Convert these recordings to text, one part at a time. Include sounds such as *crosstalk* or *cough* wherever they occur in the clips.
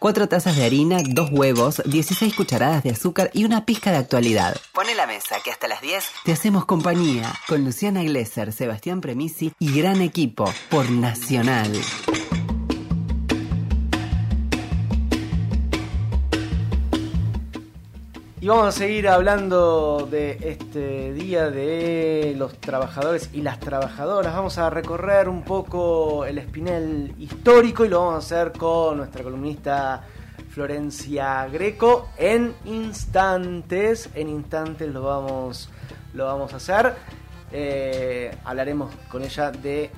4 tazas de harina, 2 huevos, 16 cucharadas de azúcar y una pizca de actualidad. Pone la mesa que hasta las 10 te hacemos compañía con Luciana Glesser, Sebastián Premisi y gran equipo por Nacional. Y vamos a seguir hablando de este día de los trabajadores y las trabajadoras. Vamos a recorrer un poco el espinel histórico y lo vamos a hacer con nuestra columnista Florencia Greco en instantes. En instantes lo vamos, lo vamos a hacer. Eh, hablaremos con ella de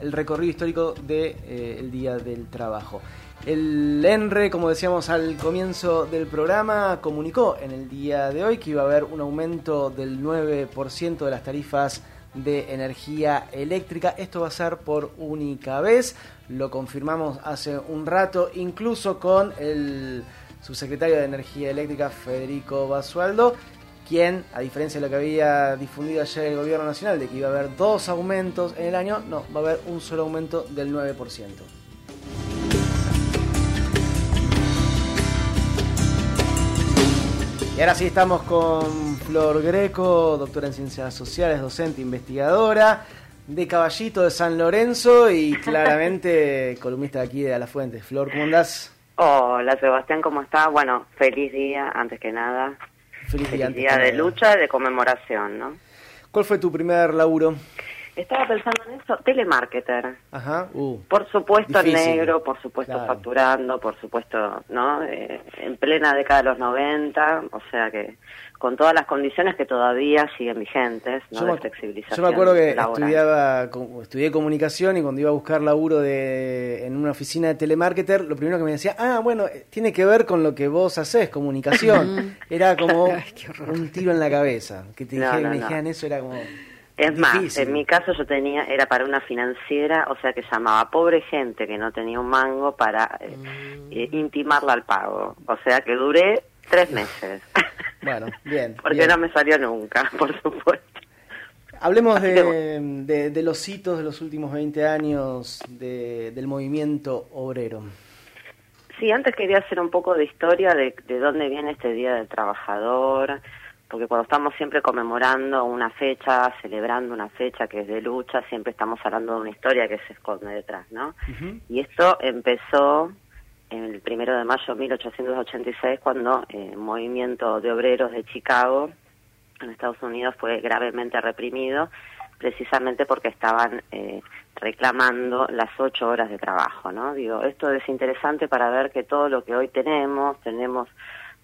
recorrido histórico del de, eh, Día del Trabajo. El ENRE, como decíamos al comienzo del programa, comunicó en el día de hoy que iba a haber un aumento del 9% de las tarifas de energía eléctrica. Esto va a ser por única vez. Lo confirmamos hace un rato, incluso con el subsecretario de Energía Eléctrica, Federico Basualdo, quien, a diferencia de lo que había difundido ayer el Gobierno Nacional, de que iba a haber dos aumentos en el año, no, va a haber un solo aumento del 9%. Y ahora sí estamos con Flor Greco, doctora en Ciencias Sociales, docente, investigadora de Caballito de San Lorenzo y *laughs* claramente columnista aquí de A la Fuente. Flor, ¿cómo andás? Hola Sebastián, ¿cómo estás? Bueno, feliz día, antes que nada. Feliz, día, día de lucha y de conmemoración, ¿no? ¿Cuál fue tu primer laburo? Estaba pensando en eso, telemarketer. Ajá. Uh, por supuesto negro, por supuesto facturando, por supuesto, ¿no? Eh, en plena década de los 90, o sea que con todas las condiciones que todavía siguen vigentes, ¿no? Yo, de flexibilización. Yo me acuerdo que estudiaba, estudié comunicación y cuando iba a buscar laburo de, en una oficina de telemarketer, lo primero que me decía, ah, bueno, eh, tiene que ver con lo que vos haces, comunicación. *laughs* era como un tiro en la cabeza. Que te me dijeran eso era como... Es más, en mi caso yo tenía, era para una financiera, o sea que llamaba pobre gente que no tenía un mango para eh, mm. eh, intimarla al pago. O sea que duré tres meses. *laughs* Bueno, bien. *laughs* Porque no me salió nunca, *laughs* por supuesto. Hablemos de, de, los hitos de los últimos 20 años del movimiento obrero. Sí, antes quería hacer un poco de historia de, de dónde viene este Día del Trabajador, porque cuando estamos siempre conmemorando una fecha, celebrando una fecha que es de lucha, siempre estamos hablando de una historia que se esconde detrás, ¿no? Y esto empezó el primero de mayo de 1886, cuando el movimiento de obreros de Chicago en Estados Unidos fue gravemente reprimido, precisamente porque estaban eh, reclamando las ocho horas de trabajo, ¿no? Digo, esto es interesante para ver que todo lo que hoy tenemos, tenemos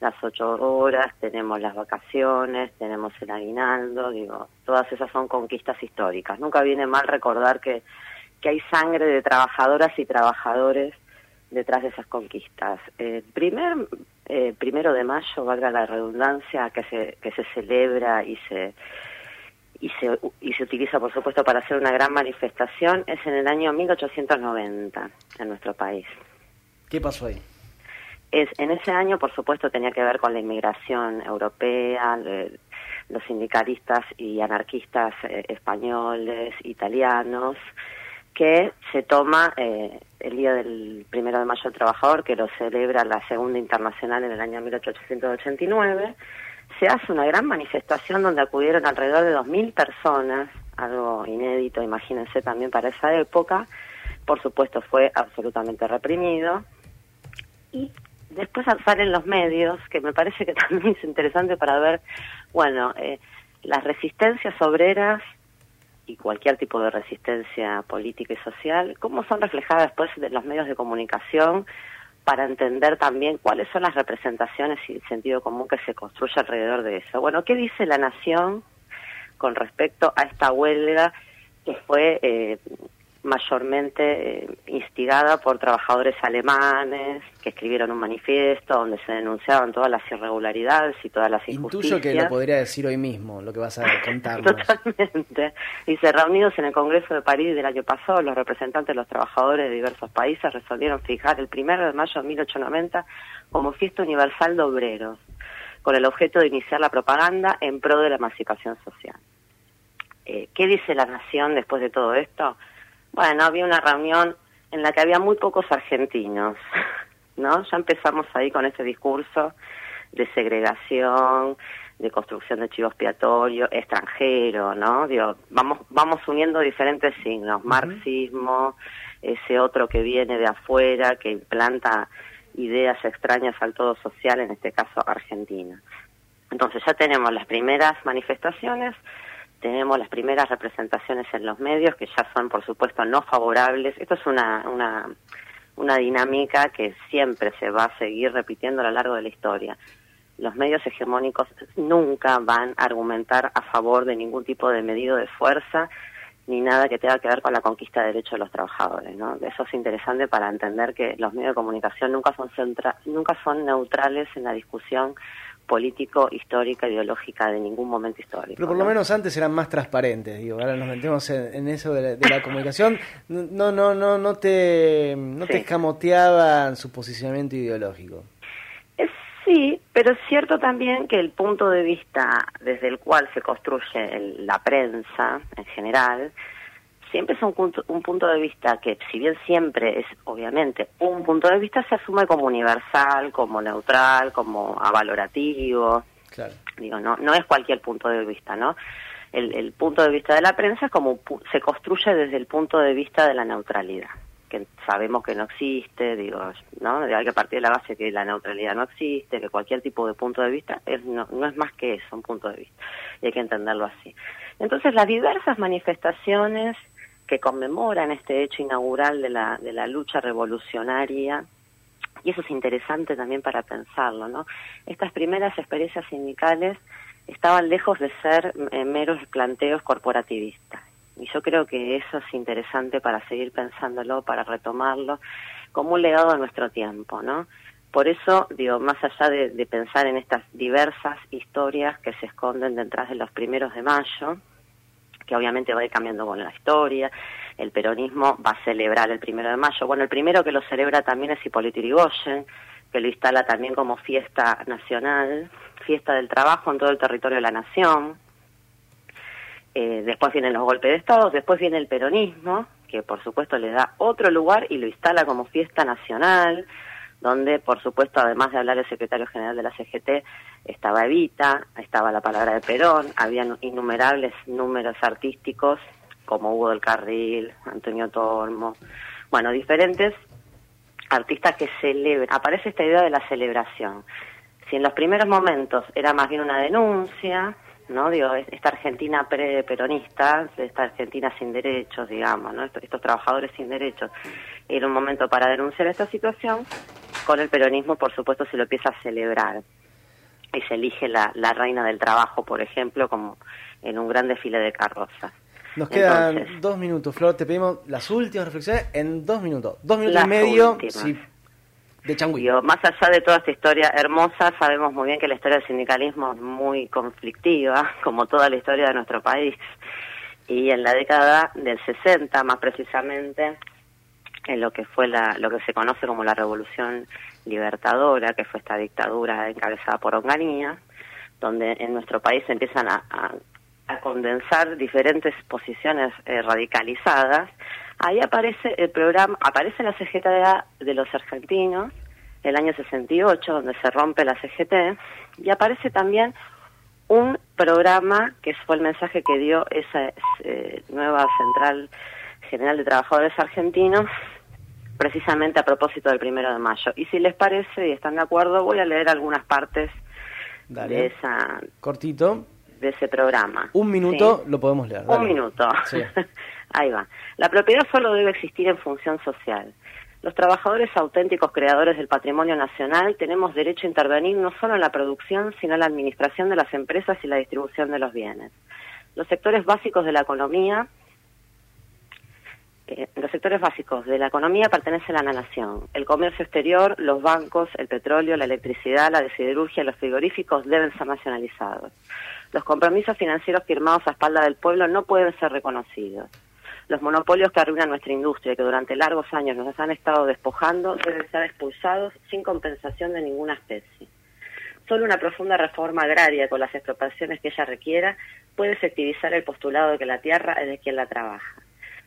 las ocho horas, tenemos las vacaciones, tenemos el aguinaldo, digo, todas esas son conquistas históricas. Nunca viene mal recordar que, que hay sangre de trabajadoras y trabajadores detrás de esas conquistas. El primer eh, primero de mayo, valga la redundancia, que se, que se celebra y se y se, y se utiliza, por supuesto, para hacer una gran manifestación, es en el año 1890 en nuestro país. ¿Qué pasó ahí? En ese año, por supuesto, tenía que ver con la inmigración europea, los sindicalistas y anarquistas eh, españoles, italianos, que se toma eh, el día del primero de mayo del trabajador, que lo celebra la Segunda Internacional en el año 1889. Se hace una gran manifestación donde acudieron alrededor de 2.000 personas, algo inédito, imagínense también para esa época. Por supuesto, fue absolutamente reprimido. Y después salen los medios, que me parece que *laughs* también es interesante para ver, bueno, eh, las resistencias obreras y cualquier tipo de resistencia política y social, cómo son reflejadas después en los medios de comunicación para entender también cuáles son las representaciones y el sentido común que se construye alrededor de eso. Bueno, ¿qué dice la Nación con respecto a esta huelga que fue eh, mayormente eh, instigada por trabajadores alemanes que escribieron un manifiesto donde se denunciaban todas las irregularidades y todas las injusticias. Intuyo que lo podría decir hoy mismo, lo que vas a contarnos. *laughs* Totalmente. Dice, reunidos en el Congreso de París del año pasado, los representantes de los trabajadores de diversos países resolvieron fijar el 1 de mayo de 1890 como fiesta universal de obreros, con el objeto de iniciar la propaganda en pro de la emancipación social. Eh, ¿Qué dice la Nación después de todo esto? Bueno, había una reunión en la que había muy pocos argentinos. *laughs* ¿no? Ya empezamos ahí con ese discurso de segregación, de construcción de chivo expiatorio, extranjero, ¿no? Digo, vamos, vamos uniendo diferentes signos, marxismo, ese otro que viene de afuera, que implanta ideas extrañas al todo social, en este caso Argentina. Entonces ya tenemos las primeras manifestaciones, tenemos las primeras representaciones en los medios, que ya son, por supuesto, no favorables. Esto es una, una, una dinámica que siempre se va a seguir repitiendo a lo largo de la historia los medios hegemónicos nunca van a argumentar a favor de ningún tipo de medido de fuerza ni nada que tenga que ver con la conquista de derechos de los trabajadores. ¿no? Eso es interesante para entender que los medios de comunicación nunca son, centra nunca son neutrales en la discusión político, histórica, ideológica de ningún momento histórico. Pero por lo menos antes eran más transparentes, digo, ahora nos metemos en, eso de la, comunicación, no, no, no, no te, no te escamoteaban su posicionamiento ideológico. Sí, pero es cierto también que el punto de vista desde el cual se construye la prensa en general, siempre es un punto, un punto de vista que, si bien siempre es obviamente un punto de vista, se asume como universal, como neutral, como avalorativo. Claro. Digo, no, no es cualquier punto de vista, ¿no? El, el punto de vista de la prensa es como se construye desde el punto de vista de la neutralidad que sabemos que no existe, digo, ¿no? Hay que partir de la base que la neutralidad no existe, que cualquier tipo de punto de vista es, no, no es más que eso, un punto de vista, y hay que entenderlo así. Entonces, las diversas manifestaciones que conmemoran este hecho inaugural de la, de la lucha revolucionaria, y eso es interesante también para pensarlo, ¿no? Estas primeras experiencias sindicales estaban lejos de ser eh, meros planteos corporativistas y yo creo que eso es interesante para seguir pensándolo, para retomarlo, como un legado a nuestro tiempo, ¿no? Por eso, digo, más allá de, pensar en estas diversas historias que se esconden detrás de los primeros de mayo, que obviamente va a ir cambiando con la historia, el peronismo va a celebrar el primero de mayo. Bueno, el primero que lo celebra también es Hipólito Yrigoyen, que lo instala también como fiesta nacional, fiesta del trabajo en todo el territorio de la nación. Eh, después vienen los golpes de Estado, después viene el peronismo, que por supuesto le da otro lugar y lo instala como fiesta nacional, donde por supuesto además de hablar el secretario general de la CGT, estaba Evita, estaba la palabra de Perón, habían innumerables números artísticos como Hugo del Carril, Antonio Tormo, bueno, diferentes artistas que celebran, aparece esta idea de la celebración. Si en los primeros momentos era más bien una denuncia, ¿no? Digo, esta Argentina pre-peronista, esta Argentina sin derechos, digamos, ¿no? Estos, trabajadores sin derechos, era un momento para denunciar esta situación, con el peronismo, por supuesto, se lo empieza a celebrar. Y se elige la, la reina del trabajo, por ejemplo, como en un gran desfile de carrozas. Nos quedan dos minutos, Flor. Te pedimos las últimas reflexiones en dos minutos. Dos minutos y medio. Si de más allá de toda esta historia hermosa, sabemos muy bien que la historia del sindicalismo es muy conflictiva, *laughs* como toda la historia de nuestro país. Y en la década del 60, más precisamente, en lo que fue la, lo que se conoce como la Revolución Libertadora, que fue esta dictadura encabezada por Onganía, donde en nuestro país empiezan a, a, condensar diferentes posiciones eh, radicalizadas. Ahí aparece el programa, aparece la CGT de los argentinos, el año 68, donde se rompe la CGT, y aparece también un programa que fue el mensaje que dio esa eh, nueva Central General de Trabajadores Argentinos, precisamente a propósito del primero de mayo. Y si les parece y están de acuerdo, voy a leer algunas partes de esa cortito de ese programa. Un minuto lo podemos leer. Un minuto. *laughs* Ahí va. La propiedad solo debe existir en función social. Los trabajadores auténticos creadores del patrimonio nacional tenemos derecho a intervenir no solo en la producción, sino en la administración de las empresas y la distribución de los bienes. Los sectores básicos de la economía eh, los sectores básicos de la economía pertenecen a la nación. El comercio exterior, los bancos, el petróleo, la electricidad, la siderurgia, los frigoríficos deben ser nacionalizados. Los compromisos financieros firmados a espalda del pueblo no pueden ser reconocidos. Los monopolios que arruinan nuestra industria que durante largos años nos han estado despojando deben ser expulsados sin compensación de ninguna especie. Solo una profunda reforma agraria con las expropiaciones que ella requiera puede efectivizar el postulado de que la tierra es de quien la trabaja.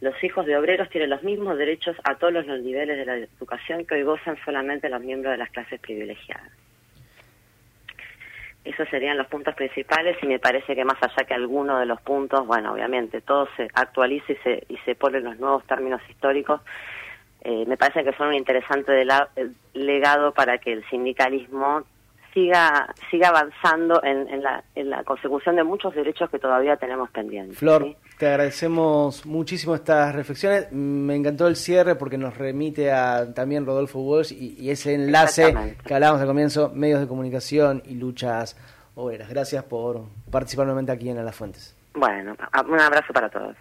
Los hijos de obreros tienen los mismos derechos a todos los niveles de la educación que hoy gozan solamente los miembros de las clases privilegiadas. Esos serían los puntos principales y me parece que más allá que alguno de los puntos, bueno, obviamente todo se actualiza y se, y se ponen los nuevos términos históricos, eh, me parece que son un interesante legado para que el sindicalismo siga siga avanzando en, la, en la consecución de muchos derechos que todavía tenemos pendientes. Flor, te agradecemos muchísimo estas reflexiones. Me encantó el cierre porque nos remite a también Rodolfo Walsh y, ese enlace que hablábamos al comienzo, medios de comunicación y luchas obreras. Gracias por participar nuevamente aquí en A las Fuentes. Bueno, un abrazo para todos.